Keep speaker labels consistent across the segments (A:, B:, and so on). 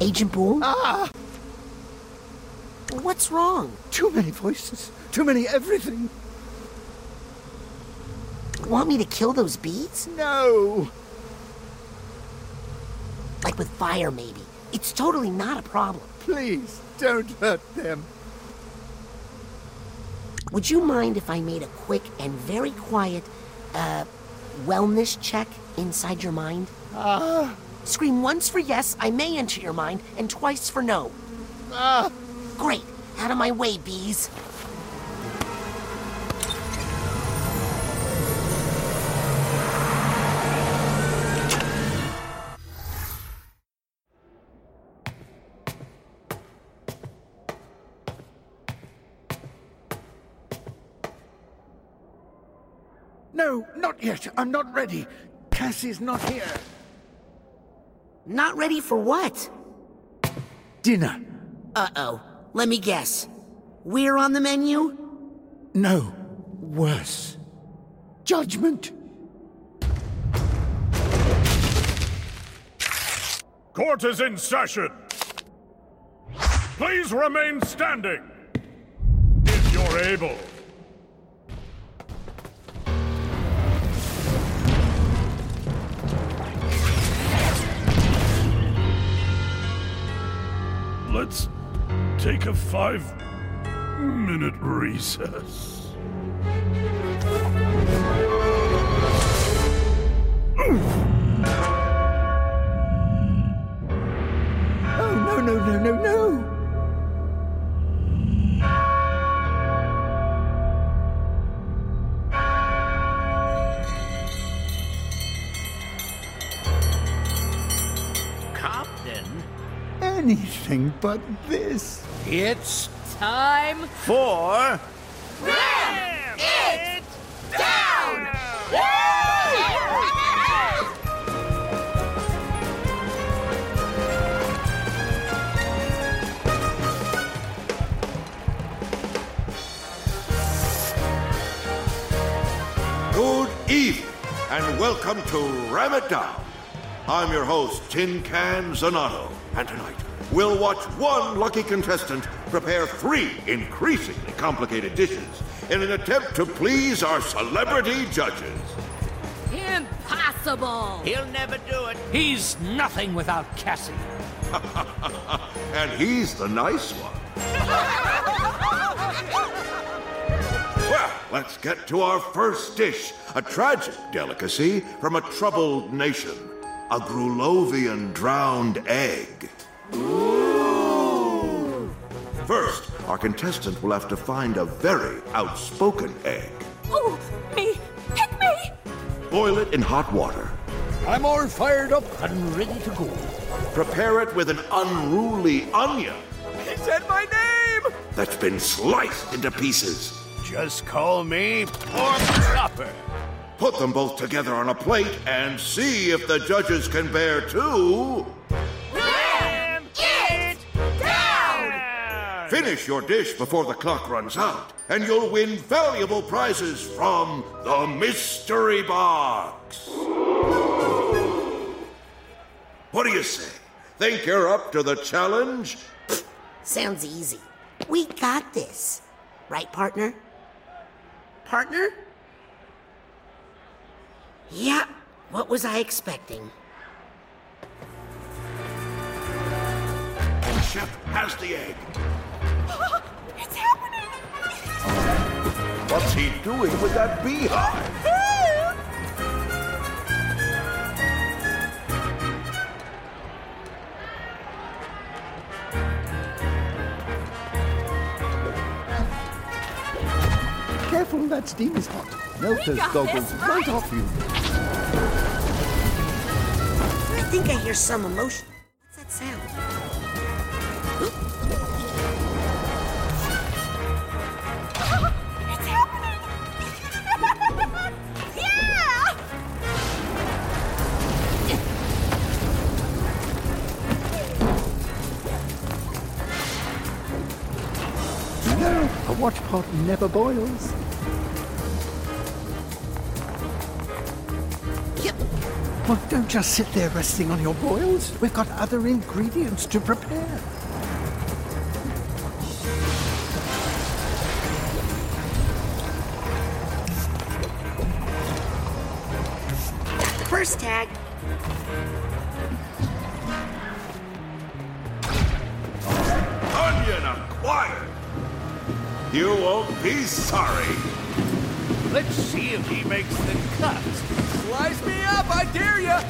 A: Agent Boole?
B: Ah!
A: What's wrong?
B: Too many voices. Too many everything.
A: Want me to kill those bees?
B: No!
A: Like with fire, maybe. It's totally not a problem.
B: Please, don't hurt them.
A: Would you mind if I made a quick and very quiet, uh, wellness check inside your mind?
B: Ah!
A: Scream once for yes, I may enter your mind, and twice for no.
B: Ah!
A: Great. Out of my way, bees.
B: No, not yet. I'm not ready. Cassie's not here.
A: Not ready for what?
B: Dinner.
A: Uh-oh. Let me guess. We're on the menu?
B: No. Worse. Judgment.
C: Court is in session. Please remain standing. If you're able. Take a five minute recess.
B: But this.
D: It's time for.
E: Ram it down!
F: Good evening, and welcome to Ram It Down. I'm your host, Tin Can Zanato, and tonight we'll watch one lucky contestant prepare three increasingly complicated dishes in an attempt to please our celebrity judges.
G: Impossible!
D: He'll never do it.
H: He's nothing without Cassie.
F: and he's the nice one. Well, let's get to our first dish, a tragic delicacy from a troubled nation. A Grulovian drowned egg. First, our contestant will have to find a very outspoken egg.
G: Oh, me! Pick me!
F: Boil it in hot water.
B: I'm all fired up and ready to go.
F: Prepare it with an unruly onion
D: He said my name!
F: that's been sliced into pieces.
D: Just call me Pork Chopper.
F: Put them both together on a plate and see if the judges can bear two. Finish your dish before the clock runs out, and you'll win valuable prizes from the Mystery Box. What do you say? Think you're up to the challenge?
A: Sounds easy. We got this. Right, partner? Partner? Yeah, what was I expecting?
F: And Chef has the egg.
G: It's happening!
F: What's he doing with that beehive?
B: Careful, that steam is hot. Melt those goggles
G: this,
B: right
G: right?
B: off you.
A: I think I hear some emotion. What's that sound?
B: Watch pot never boils.
A: Yep.
B: Well, don't just sit there resting on your boils. We've got other ingredients to prepare.
A: First tag.
F: Onion acquired. You won't be sorry.
D: Let's see if he makes the cut.
I: Slice me up, I dare ya!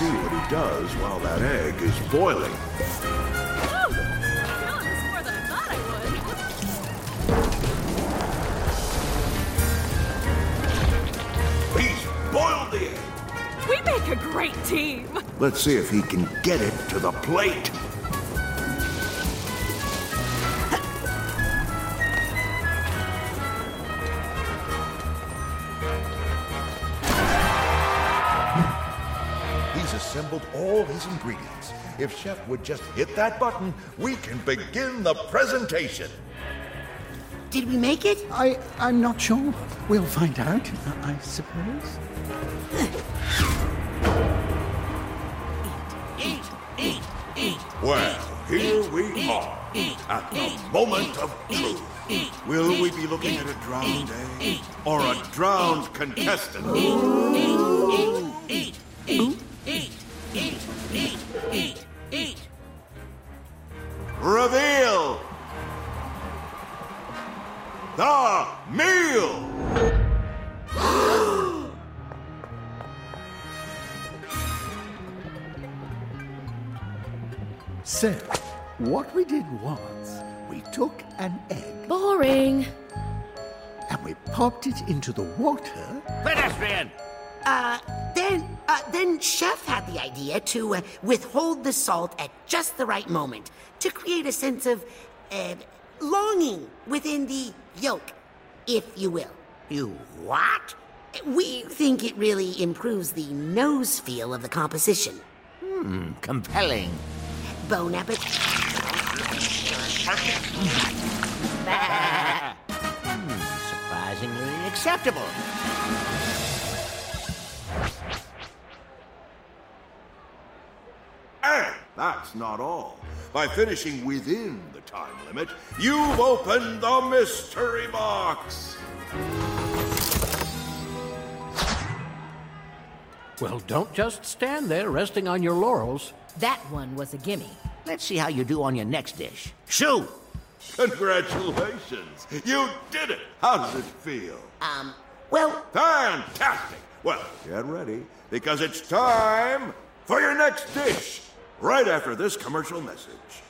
F: See what he does while that egg is boiling.
G: Woo! Feeling this more than I thought I would.
F: He's boiled the egg.
G: We make a great team.
F: Let's see if he can get it to the plate. Assembled all his ingredients. If Chef would just hit that button, we can begin the presentation.
A: Did we make it?
B: I, I'm not sure. We'll find out, I suppose.
D: Eat, eat, eat.
F: Well, here we are at the moment of truth. Will we be looking at a drowned egg or a drowned contestant?
D: Eat, eat, eat, eat, eat, eat, eat.
F: Reveal the meal.
B: So, what we did was we took an egg
G: Boring.
B: and we popped it into the water.
D: Pedestrian!
A: Uh, then, uh, then Chef had the idea to uh, withhold the salt at just the right moment to create a sense of uh, longing within the yolk, if you will.
D: You what?
A: We think it really improves the nose feel of the composition.
D: Hmm, compelling.
A: Bon appetit.
D: Surprisingly acceptable.
F: And that's not all. By finishing within the time limit, you've opened the mystery box.
H: Well, don't just stand there resting on your laurels.
J: That one was a gimme.
D: Let's see how you do on your next dish. Shoo!
F: Congratulations. You did it. How does it feel?
A: Um, well,
F: Fantastic! Well, get ready, because it's time for your next dish, right after this commercial message.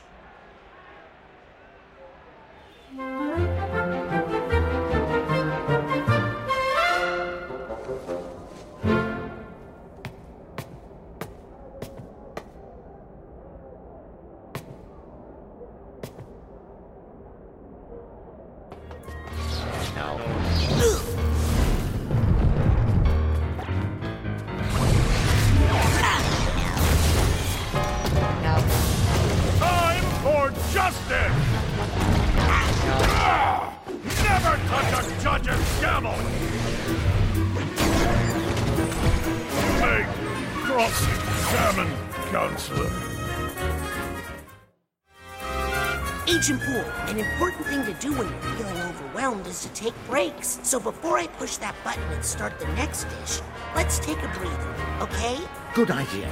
A: Important thing to do when you're feeling overwhelmed is to take breaks. So before I push that button and start the next dish, let's take a breather, okay?
B: Good idea.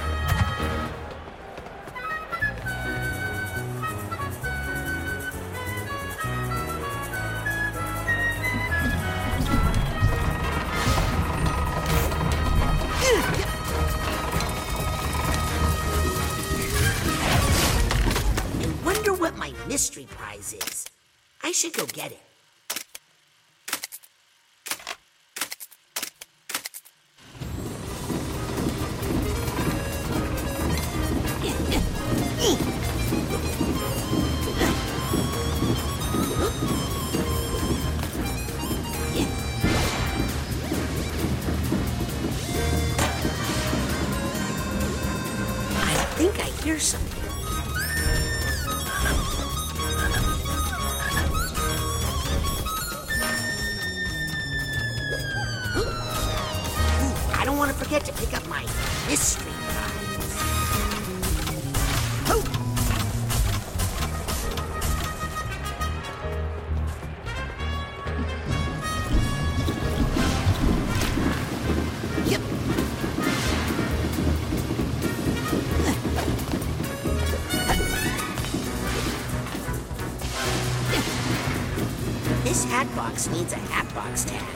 A: Something. Needs a hat box tag.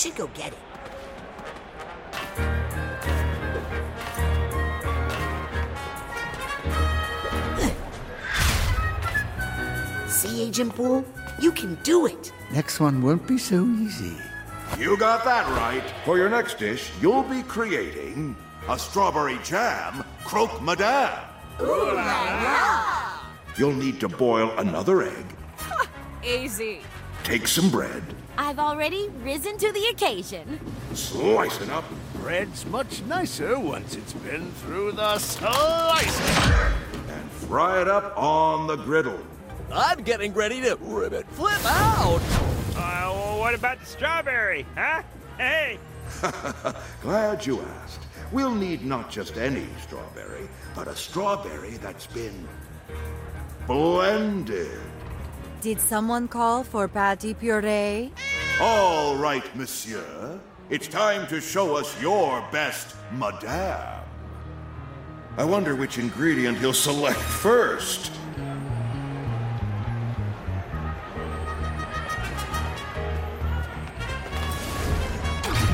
A: Should go get it. See, Agent Boole? You can do it.
B: Next one won't be so easy.
F: You got that right. For your next dish, you'll be creating a strawberry jam croque madame. You'll need to boil another egg,
G: Easy.
F: Take some bread,
E: I've already risen to the occasion.
F: slice it up,
C: Bread's much nicer once it's been through the slicer.
F: and fry it up on the griddle.
I: I'm getting ready to ribbit flip out.
J: Uh, well, what about the strawberry, huh? Hey,
F: Glad you asked. We'll need not just any strawberry, but a strawberry that's been blended.
K: Did someone call for patty puree?
F: All right, monsieur. It's time to show us your best madame. I wonder which ingredient he'll select first.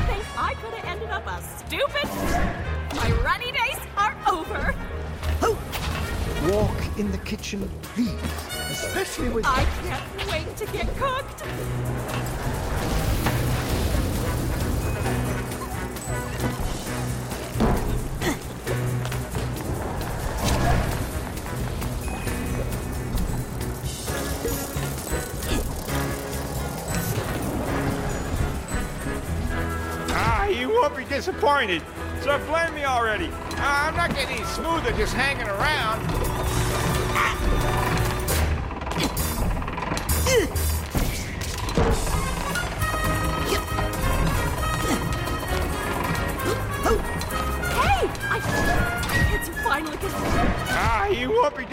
G: Think I could have ended up a stupid? My runny days are over. Oh!
B: Walk in the kitchen, please. Especially with.
G: I can't wait to get cooked.
J: ah, you won't be disappointed. So blame me already. Ah, I'm not getting any smoother just hanging around.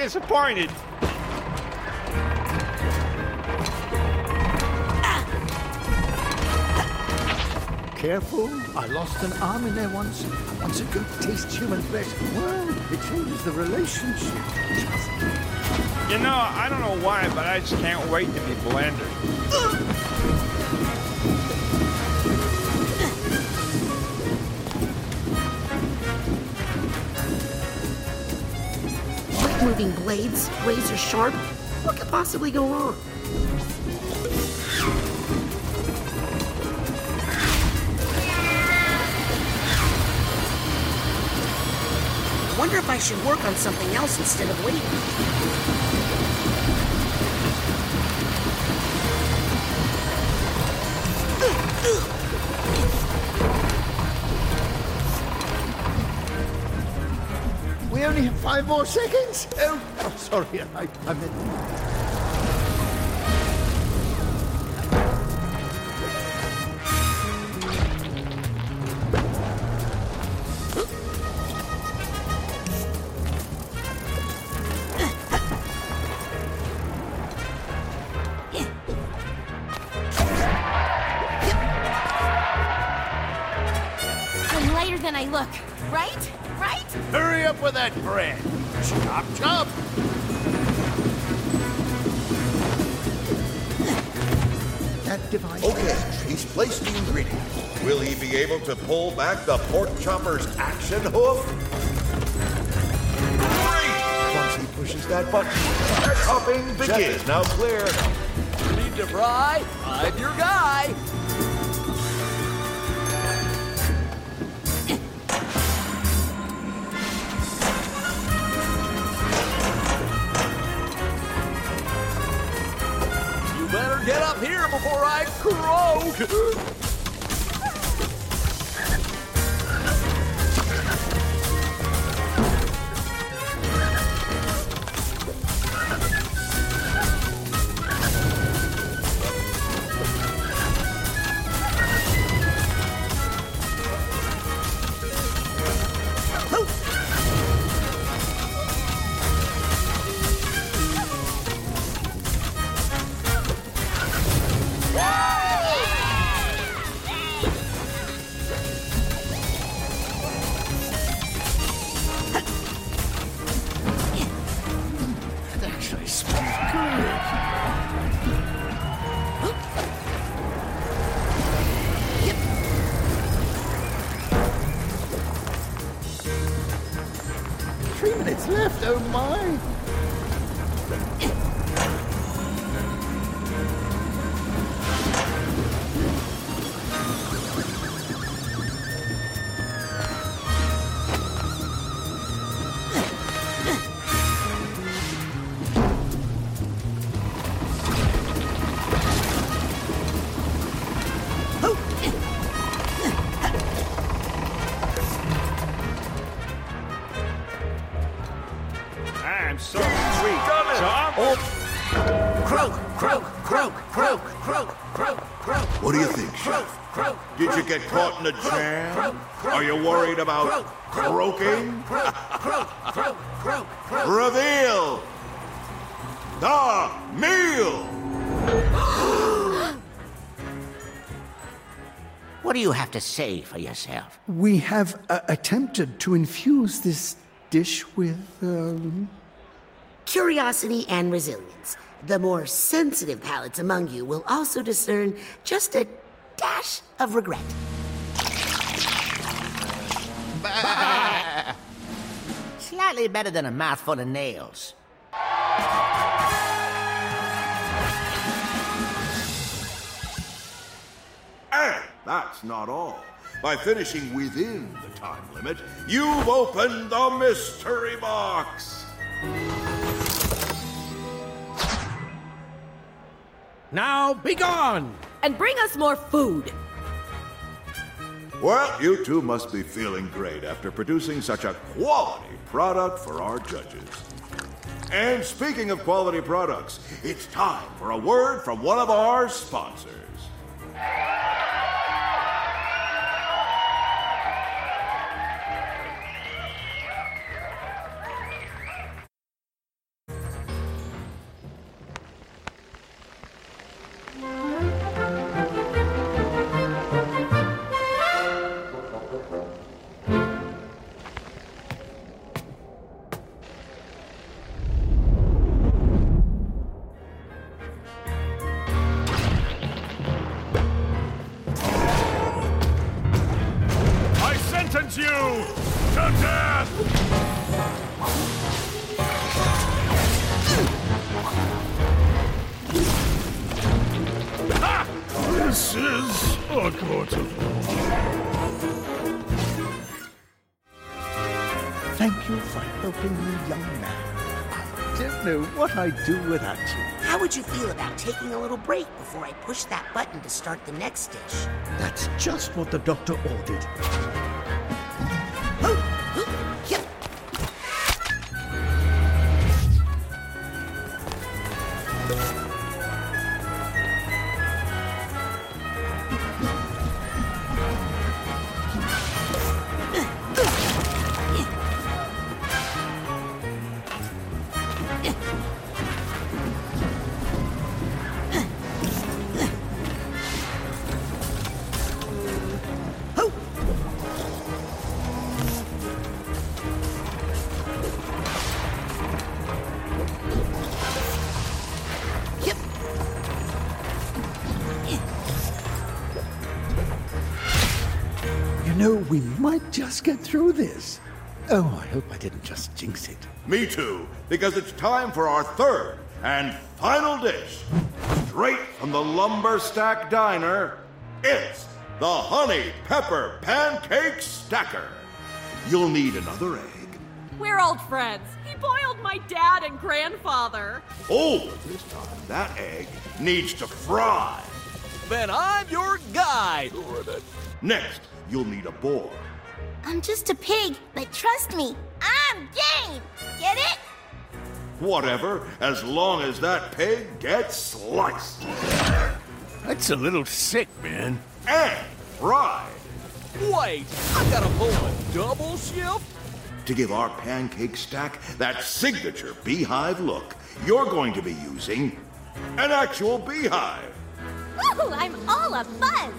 J: Disappointed.
B: Careful, I lost an arm in there once. Once a goat tastes human flesh, well, it changes the relationship.
J: You know, I don't know why, but I just can't wait to be blender.
A: Moving blades, razor sharp. What could possibly go wrong? Wonder if I should work on something else instead of waiting.
B: Five more seconds. Oh, oh sorry, I, I meant.
C: That
B: device.
F: Okay, he's placed the ingredient. Will he be able to pull back the pork chopper's action hoof? Great! Once he pushes that button, the chopping begins. Now clear.
I: Need to fry? I'm your guy. Before I croak.
B: Minutes left,
A: say for yourself?
B: We have uh, attempted to infuse this dish with, um,
A: Curiosity and resilience. The more sensitive palates among you will also discern just a dash of regret.
D: Slightly better than a mouthful of nails.
F: That's not all. By finishing within the time limit, you've opened the mystery box!
H: Now be gone!
G: And bring us more food.
F: Well, you two must be feeling great after producing such a quality product for our judges. And speaking of quality products, it's time for a word from one of our sponsors.
C: This is a court of
B: thank you for helping me, young man. I don't know what I'd do without you.
A: How would you feel about taking a little break before I push that button to start the next dish?
B: That's just what the doctor ordered. Just get through this. Oh, I hope I didn't just jinx it.
F: Me too, because it's time for our third and final dish. Straight from the Lumber Stack Diner, it's the Honey Pepper Pancake Stacker. You'll need another egg.
G: We're old friends. He boiled my dad and grandfather.
F: Oh, this time that egg needs to fry.
I: Then I'm your guy,
F: Next, you'll need a boar.
E: I'm just a pig, but trust me, I'm game. Get it?
F: Whatever, as long as that pig gets sliced.
C: That's a little sick, man.
F: And fried.
I: Wait, I gotta pull a double shift?
F: To give our pancake stack that signature beehive look, you're going to be using an actual beehive.
E: Woo, I'm all a buzz.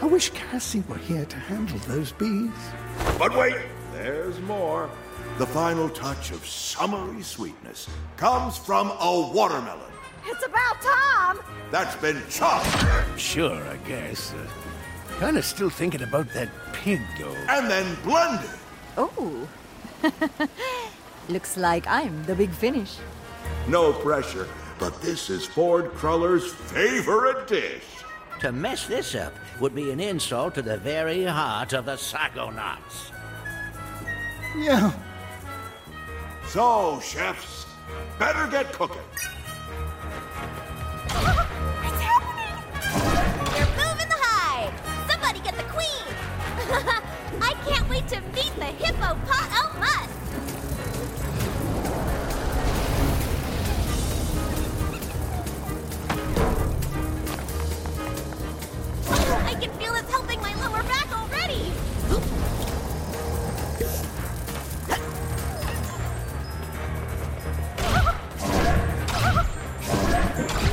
B: I wish Cassie were here to handle those bees.
F: But wait, there's more. The final touch of summery sweetness comes from a watermelon
G: It's about time.
F: that's been chopped
C: Sure, I guess. Uh, kind of still thinking about that pig, though.
F: and then blended.
K: Oh. Looks like I'm the big finish.
F: No pressure, but this is Ford Cruller's favorite dish.
H: To mess this up would be an insult to the very heart of the Psychonauts.
B: Yeah,
F: So, chefs, better get cooking.
E: It's happening. You're moving the hive. Somebody get the queen. I can't wait to meet the hippopotamus. I can feel it's helping my lower back already.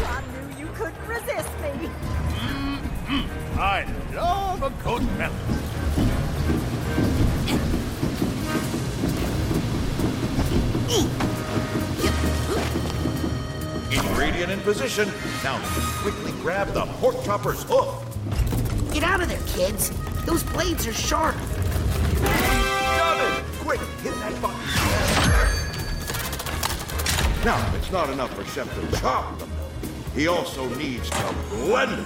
G: I knew you couldn't resist me. Mm-hmm.
C: I love a good melon.
F: Ingredient in position. Now quickly grab the pork chopper's hoof.
A: Get out of there, kids. Those blades are sharp.
F: It! Quick, hit that button. Now, it's not enough for Chef to chop them. He also needs to blend it.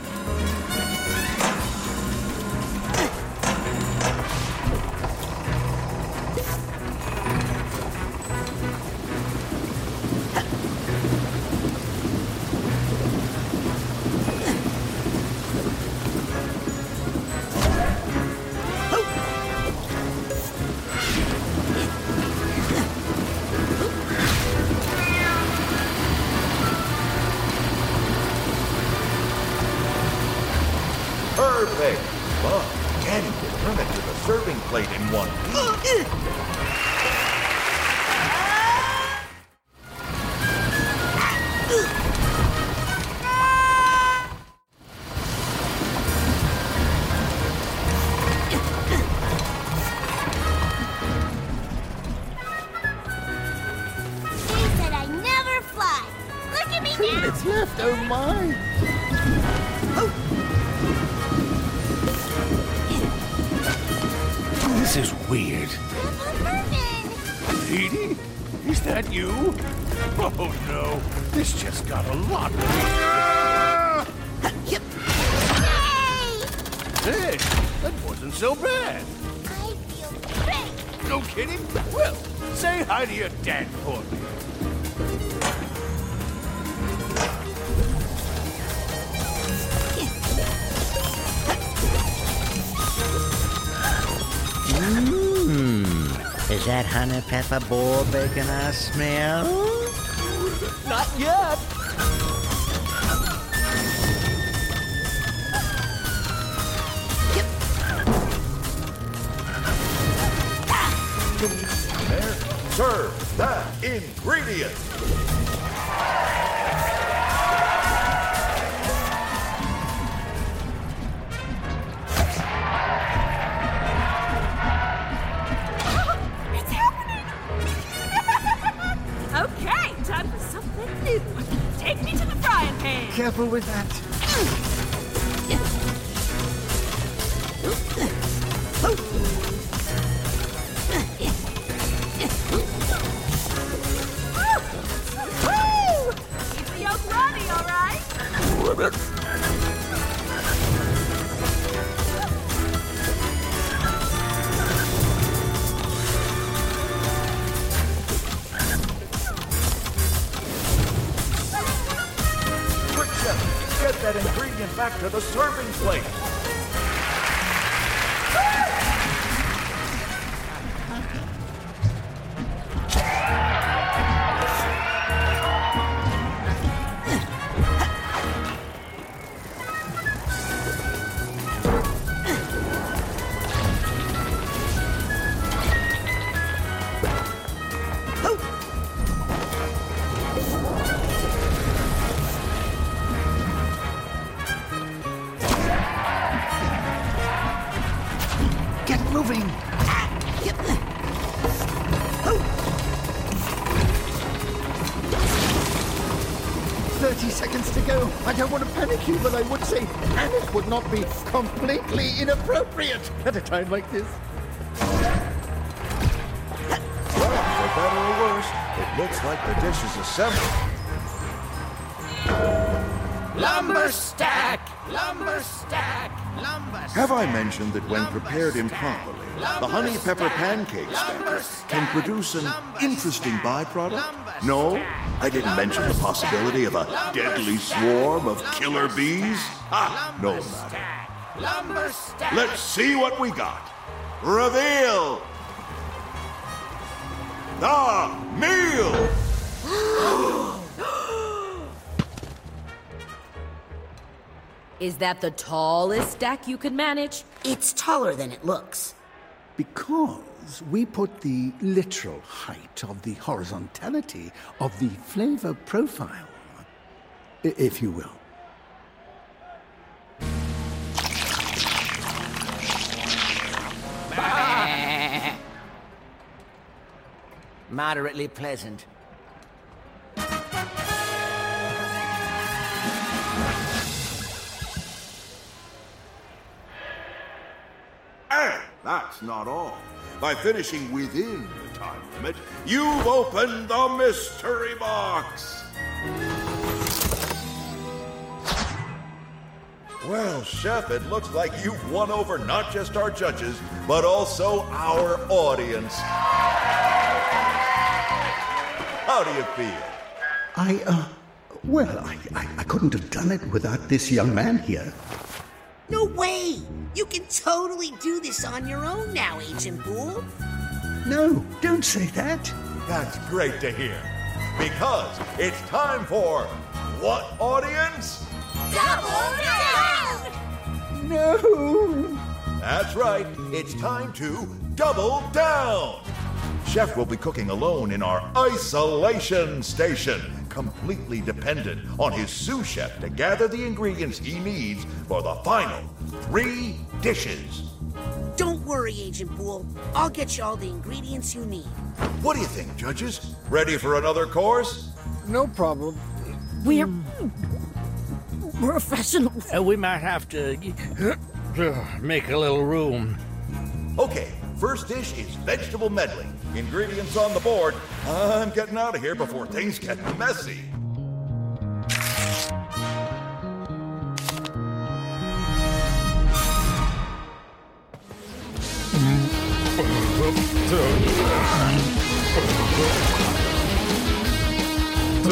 C: Hey, that wasn't so bad.
E: I feel great.
C: No kidding? Well, say hi to your dad for me. Hmm.
H: Is that honey pepper boar bacon I smell?
I: Not yet.
F: Serve that ingredient.
G: It's happening! okay, time for something new. Take me to the frying pan.
B: Careful with that.
C: Back to the serving plate.
B: Completely inappropriate at a time like this.
C: Well, for better or worse, it looks like the dish is assembled.
D: Lumber stack! Lumber stack! Lumber stack!
F: Have I mentioned that when prepared improperly, the honey pepper pancake stack can produce an interesting byproduct? No, I didn't mention the possibility of a deadly swarm of killer bees. Ah, no matter.
D: Lumber stack!
F: Let's see what we got. Reveal the meal.
G: Is that the tallest stack you could manage?
A: It's taller than it looks.
B: Because we put the literal height of the horizontality of the flavor profile, if you will.
H: Moderately pleasant.
F: And that's not all. By finishing within the time limit, you've opened the mystery box. Well, Chef, it looks like you've won over not just our judges, but also our audience. How do you feel?
B: I, uh, well, I, I, I couldn't have done it without this young man here.
A: No way! You can totally do this on your own now, Agent Boole.
B: No, don't say that.
C: That's great to hear. Because it's time for what audience?
E: Double down!
B: No!
C: That's right. It's time to double down. Chef will be cooking alone in our isolation station, completely dependent on his sous chef to gather the ingredients he needs for the final three dishes.
A: Don't worry, Agent Boole. I'll get you all the ingredients you need.
C: What do you think, judges? Ready for another course?
B: No problem.
G: We're hmm. Professionals.
H: Uh, we might have to make a little room.
C: Okay, first dish is vegetable medley. Ingredients on the board. I'm getting out of here before things get messy.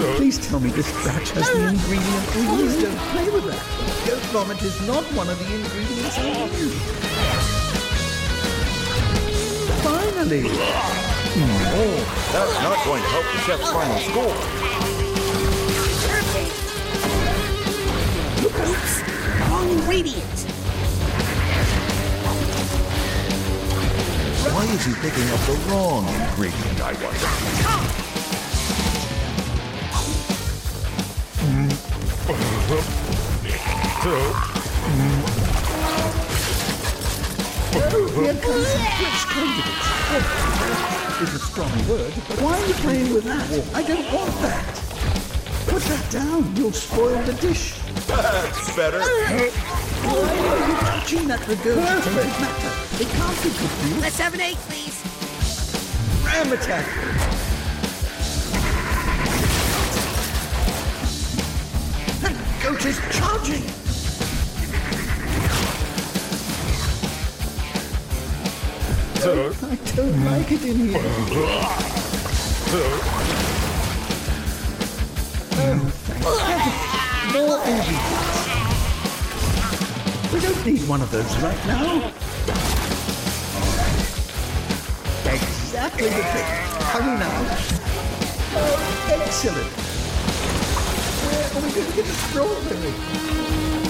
B: Please tell me this batch has the ingredient. Please don't play with that. Goat vomit is not one of the ingredients I use. Finally!
C: Oh, that's not going to help the chef's final score.
A: Oops! Wrong ingredients.
C: Why is he picking up the wrong ingredient, I wonder?
B: Here comes some fresh candidates. Oh, is a strong word, but why are you playing with that? I don't want that. Put that down. You'll spoil the dish.
C: That's better.
B: Why are you touching that regurgitated matter? It can't be good for you.
A: Let's have an eight, please.
B: Ram attack! That goat is charging! I don't like it in here. More ingredients. We don't need one of those right now. Exactly the thing. Hurry now. Oh, excellent. Where are we going to get the strawberry?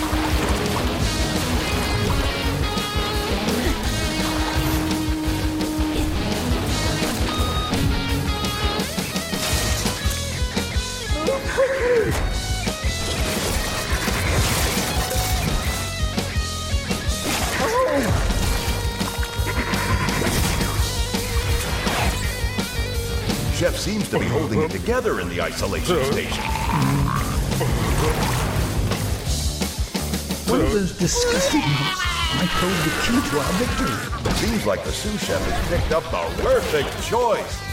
F: Chef seems to be holding it together in the isolation station.
B: One of those disgusting might hold the key to our victory.
F: Seems like the sous chef has picked up the perfect choice.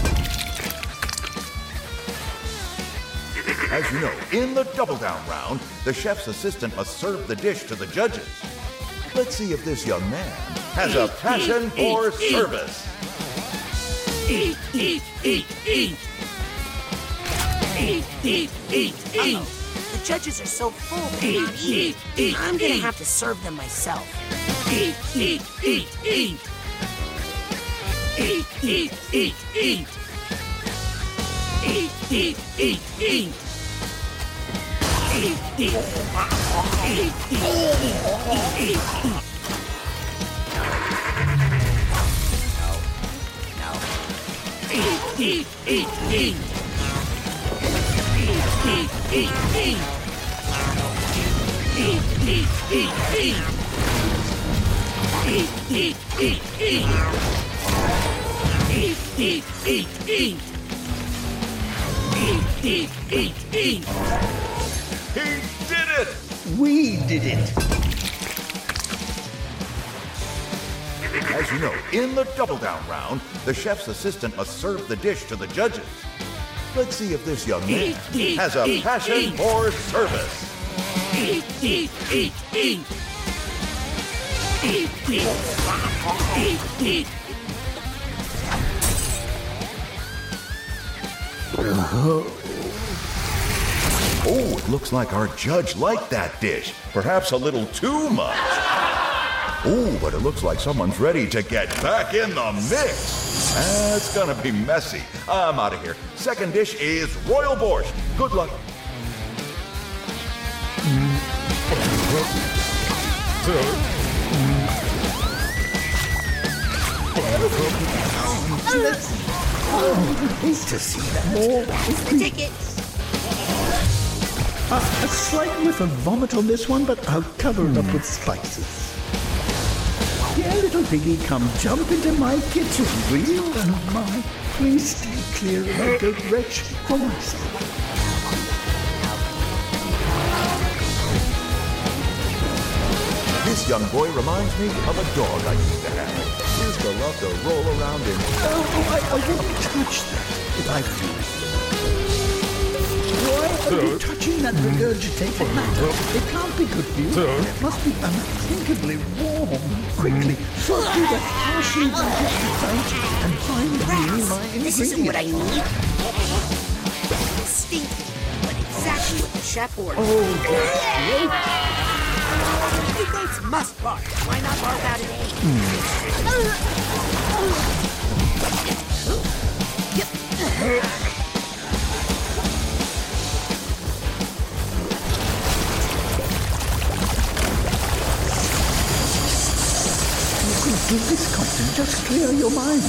F: As you know, in the double down round, the chef's assistant must serve the dish to the judges. Let's see if this young man has a passion for service.
L: Eat, eat, eat, eat. Eat, eat, eat, eat.
A: Uh-oh. The judges are so full they can't eat. I'm gonna have to serve them myself.
L: Eat, eat, eat, eat. Eat, eat, eat, eat. Eat, eat, eat, eat. Eat, eat, eat,
F: He did it!
B: We did it!
F: As you know, in the double down round, the chef's assistant must serve the dish to the judges. Let's see if this young man has a passion for service.
L: Eat, eat, eat, eat. Eat, eat, eat, eat. Uh-huh.
F: Oh, it looks like our judge liked that dish. Perhaps a little too much. Oh, but it looks like someone's ready to get back in the mix. That's gonna be messy. I'm out of here. Second dish is royal borscht. Good luck.
B: Oh, hate to see that. More.
A: Ticket.
B: A, a slight whiff of vomit on this one, but I'll cover it up with spices. Dear little piggy, come jump into my kitchen, will you? Oh my, please stay clear of that goat wretch for myself.
F: This young boy reminds me of a dog I used to have. Used to love to roll around in.
B: Oh, I, I wouldn't touch that if I were you. Why are you touching that regurgitated matter? It can't be good for you. It must be unthinkably warm. Quickly, sort through that partially digested site and find me my ingredients.
A: This isn't what I need. Stinky, but exactly what the chef ordered.
B: Oh,
A: You goats must bark. Why not bark out at eight?
B: You could do this, Compton. Just clear your mind.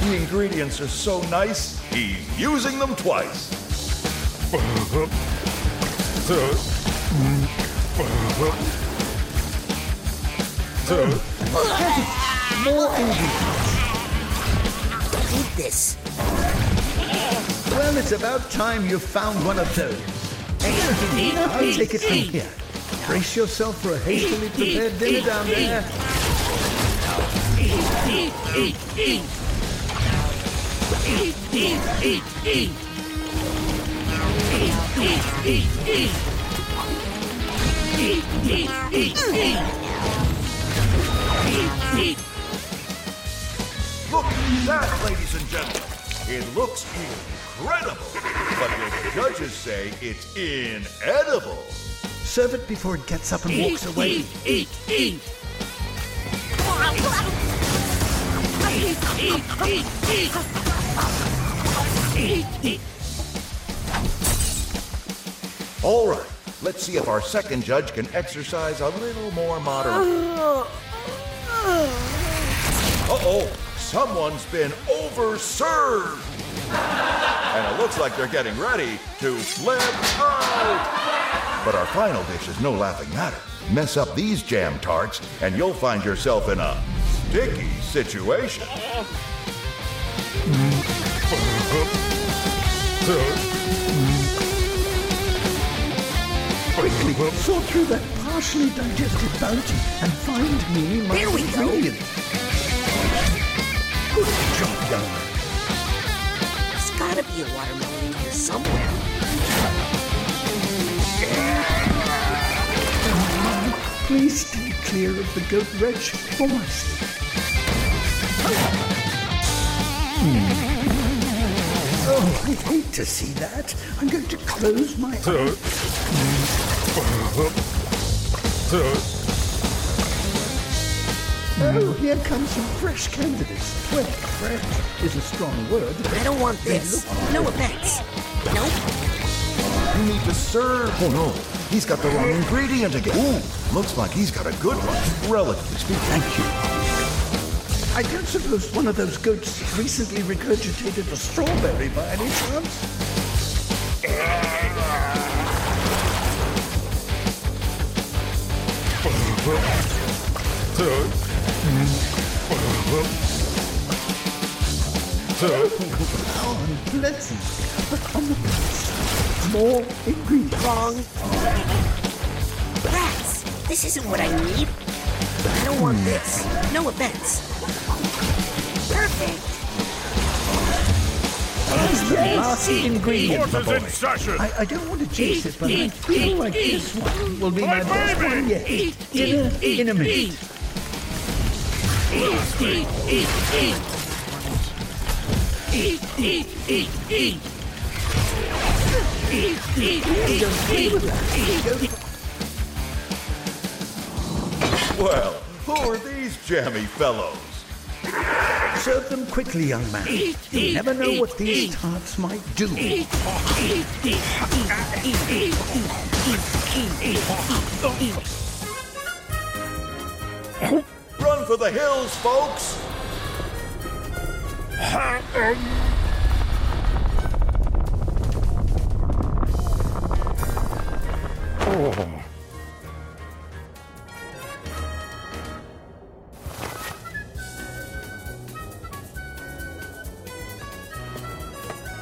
F: The ingredients are so nice, he's using them twice.
B: More ingredients.
A: Eat this.
B: Well, it's about time you found one of those. I'll take it from here. Brace yourself for a hastily prepared dinner down there.
F: Look at that, ladies and gentlemen. It looks incredible, but the judges say it's inedible.
B: Serve it before it gets up and walks away. Eat, eat, eat. Eat eat.
F: All right, let's see if our second judge can exercise a little more moderation. Uh, uh. Uh-oh, someone's been overserved. And it looks like they're getting ready to flip out. But our final dish is no laughing matter. Mess up these jam tarts, and you'll find yourself in a sticky situation.
B: Quickly, sort through that partially digested bounty and find me my
A: There we go.
B: ingredients. Good job, young man.
A: There's gotta be a watermelon in here somewhere.
B: Please stay clear of the goat wretch for my sake. Hmm. Oh, I hate to see that. I'm going to close my eyes. Oh, mm-hmm. here come some fresh candidates. Well, fresh is a strong word.
A: I don't want this. No offense. Nope.
F: You need to serve. Oh no, he's got the wrong ingredient again. Ooh, looks like he's got a good one, relatively speaking.
B: Thank you. I don't suppose one of those goats recently regurgitated a strawberry by any chance? How unpleasant. But on the plus, more ingredients.
A: Wrong. Rats! This isn't what I need. I don't want this. No offense. Perfect.
B: That's the last ingredient, my
C: Forces in
B: boy.
C: session.
B: I, I don't want to jinx it, but I feel like this one will be my best one yet. Dinner in a minute.
F: Well, who are these jammy fellows?
B: Serve them quickly, young man. You never know what these tarts might do.
F: For the hills, folks!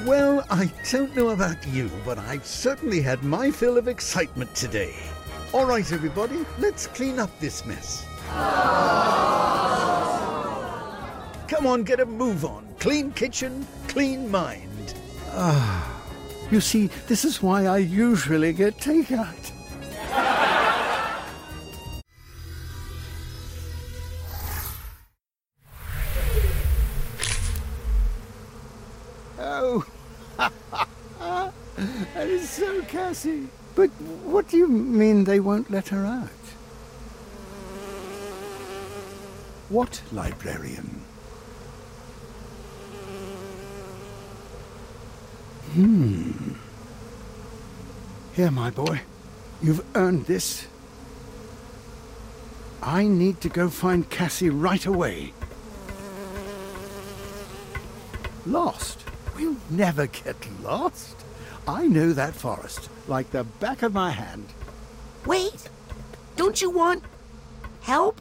B: Well, I don't know about you, but I've certainly had my fill of excitement today. All right, everybody, let's clean up this mess. Come on, get a move on. Clean kitchen, clean mind.
M: Ah, you see, this is why I usually get takeout. Oh, that is so Cassie. But what do you mean they won't let her out? What librarian? Hmm. Here, my boy. You've earned this.
B: I need to go find Cassie right away. Lost? We'll never get lost. I know that forest like the back of my hand.
A: Wait! Don't you want help?